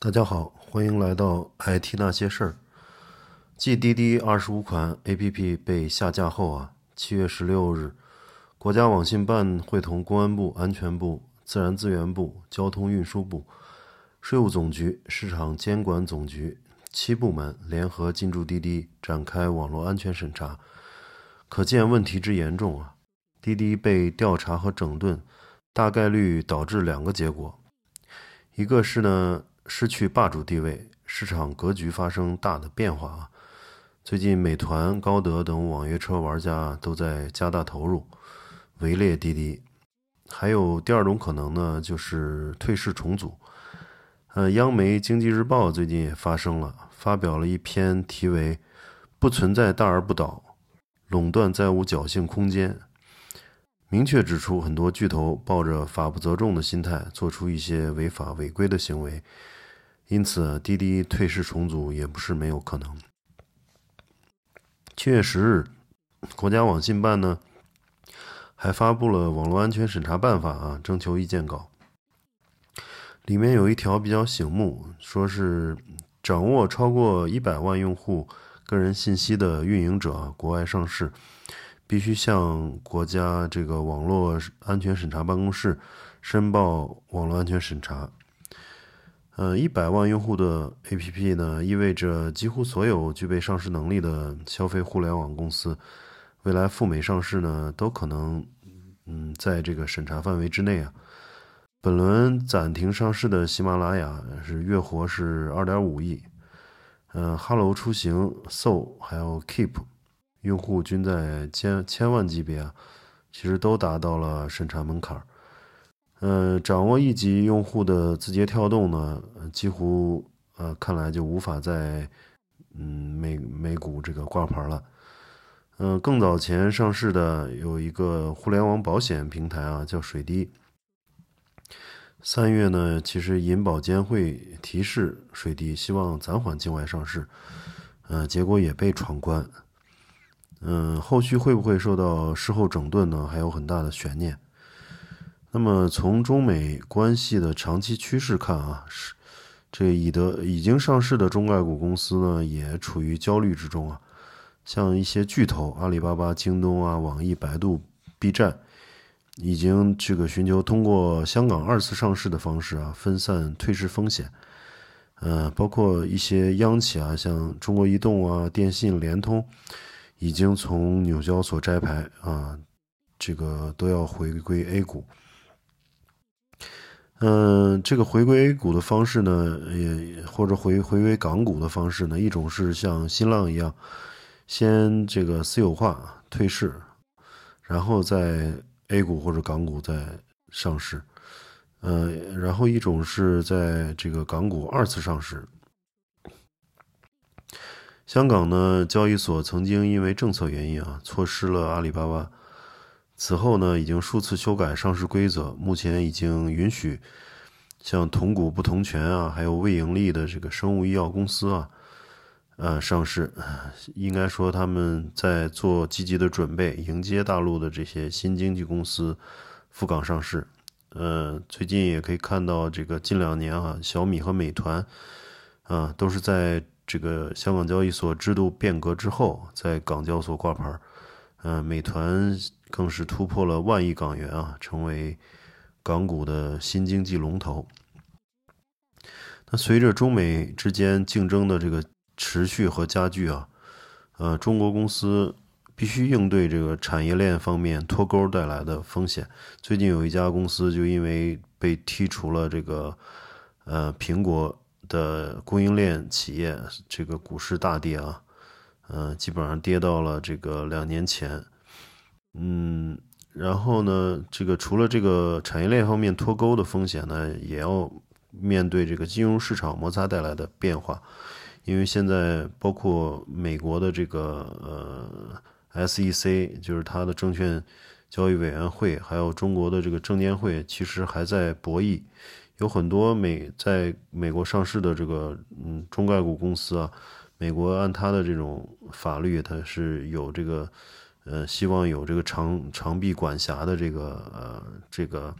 大家好，欢迎来到 IT 那些事儿。继滴滴二十五款 APP 被下架后啊，七月十六日，国家网信办会同公安部、安全部、自然资源部、交通运输部、税务总局、市场监管总局七部门联合进驻滴滴，展开网络安全审查。可见问题之严重啊！滴滴被调查和整顿，大概率导致两个结果，一个是呢。失去霸主地位，市场格局发生大的变化啊！最近，美团、高德等网约车玩家都在加大投入，围猎滴滴。还有第二种可能呢，就是退市重组。呃，央媒《经济日报》最近也发生了，发表了一篇题为《不存在大而不倒，垄断再无侥幸空间》，明确指出很多巨头抱着法不责众的心态，做出一些违法违规的行为。因此，滴滴退市重组也不是没有可能。七月十日，国家网信办呢还发布了《网络安全审查办法》啊征求意见稿，里面有一条比较醒目，说是掌握超过一百万用户个人信息的运营者，国外上市，必须向国家这个网络安全审查办公室申报网络安全审查。呃，一百万用户的 APP 呢，意味着几乎所有具备上市能力的消费互联网公司，未来赴美上市呢，都可能，嗯，在这个审查范围之内啊。本轮暂停上市的喜马拉雅是月活是二点五亿，嗯，哈喽出行、So 还有 Keep，用户均在千千万级别啊，其实都达到了审查门槛儿。呃，掌握一级用户的字节跳动呢，几乎呃，看来就无法在嗯美美股这个挂牌了。嗯，更早前上市的有一个互联网保险平台啊，叫水滴。三月呢，其实银保监会提示水滴希望暂缓境外上市，呃，结果也被闯关。嗯，后续会不会受到事后整顿呢？还有很大的悬念。那么从中美关系的长期趋势看啊，是这已得已经上市的中概股公司呢，也处于焦虑之中啊。像一些巨头，阿里巴巴、京东啊、网易、百度、B 站，已经这个寻求通过香港二次上市的方式啊，分散退市风险。呃，包括一些央企啊，像中国移动啊、电信、联通，已经从纽交所摘牌啊，这个都要回归 A 股。嗯，这个回归 A 股的方式呢，也或者回回归港股的方式呢，一种是像新浪一样，先这个私有化退市，然后在 A 股或者港股再上市，呃，然后一种是在这个港股二次上市。香港呢，交易所曾经因为政策原因啊，错失了阿里巴巴。此后呢，已经数次修改上市规则，目前已经允许像同股不同权啊，还有未盈利的这个生物医药公司啊，呃，上市。应该说他们在做积极的准备，迎接大陆的这些新经济公司赴港上市。呃，最近也可以看到，这个近两年啊，小米和美团啊，都是在这个香港交易所制度变革之后，在港交所挂牌。嗯，美团。更是突破了万亿港元啊，成为港股的新经济龙头。那随着中美之间竞争的这个持续和加剧啊，呃，中国公司必须应对这个产业链方面脱钩带来的风险。最近有一家公司就因为被剔除了这个呃苹果的供应链企业，这个股市大跌啊，呃，基本上跌到了这个两年前。嗯，然后呢，这个除了这个产业链方面脱钩的风险呢，也要面对这个金融市场摩擦带来的变化，因为现在包括美国的这个呃 SEC，就是它的证券交易委员会，还有中国的这个证监会，其实还在博弈，有很多美在美国上市的这个嗯中概股公司啊，美国按它的这种法律，它是有这个。呃，希望有这个长长臂管辖的这个呃这个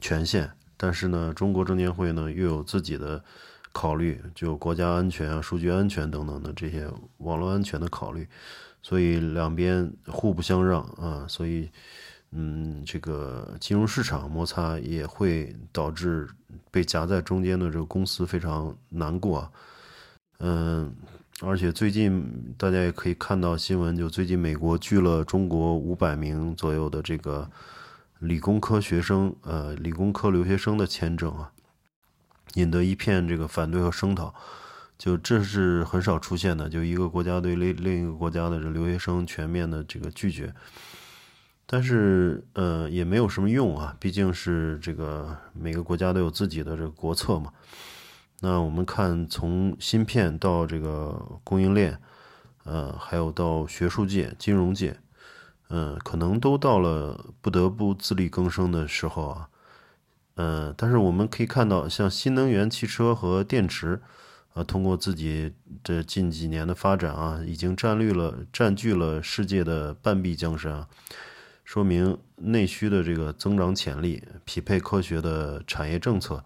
权限，但是呢，中国证监会呢又有自己的考虑，就国家安全啊、数据安全等等的这些网络安全的考虑，所以两边互不相让啊，所以嗯，这个金融市场摩擦也会导致被夹在中间的这个公司非常难过，嗯，而且最近大家也可以看到新闻，就最近美国拒了中国五百名左右的这个理工科学生，呃，理工科留学生的签证啊。引得一片这个反对和声讨，就这是很少出现的，就一个国家对另另一个国家的这留学生全面的这个拒绝，但是呃也没有什么用啊，毕竟是这个每个国家都有自己的这个国策嘛。那我们看从芯片到这个供应链，呃，还有到学术界、金融界，嗯，可能都到了不得不自力更生的时候啊。嗯，但是我们可以看到，像新能源汽车和电池，啊，通过自己这近几年的发展啊，已经占据了占据了世界的半壁江山啊，说明内需的这个增长潜力，匹配科学的产业政策，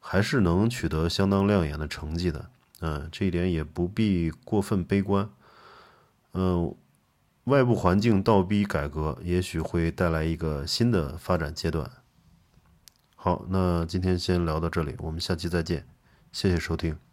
还是能取得相当亮眼的成绩的。嗯，这一点也不必过分悲观。嗯，外部环境倒逼改革，也许会带来一个新的发展阶段。好，那今天先聊到这里，我们下期再见，谢谢收听。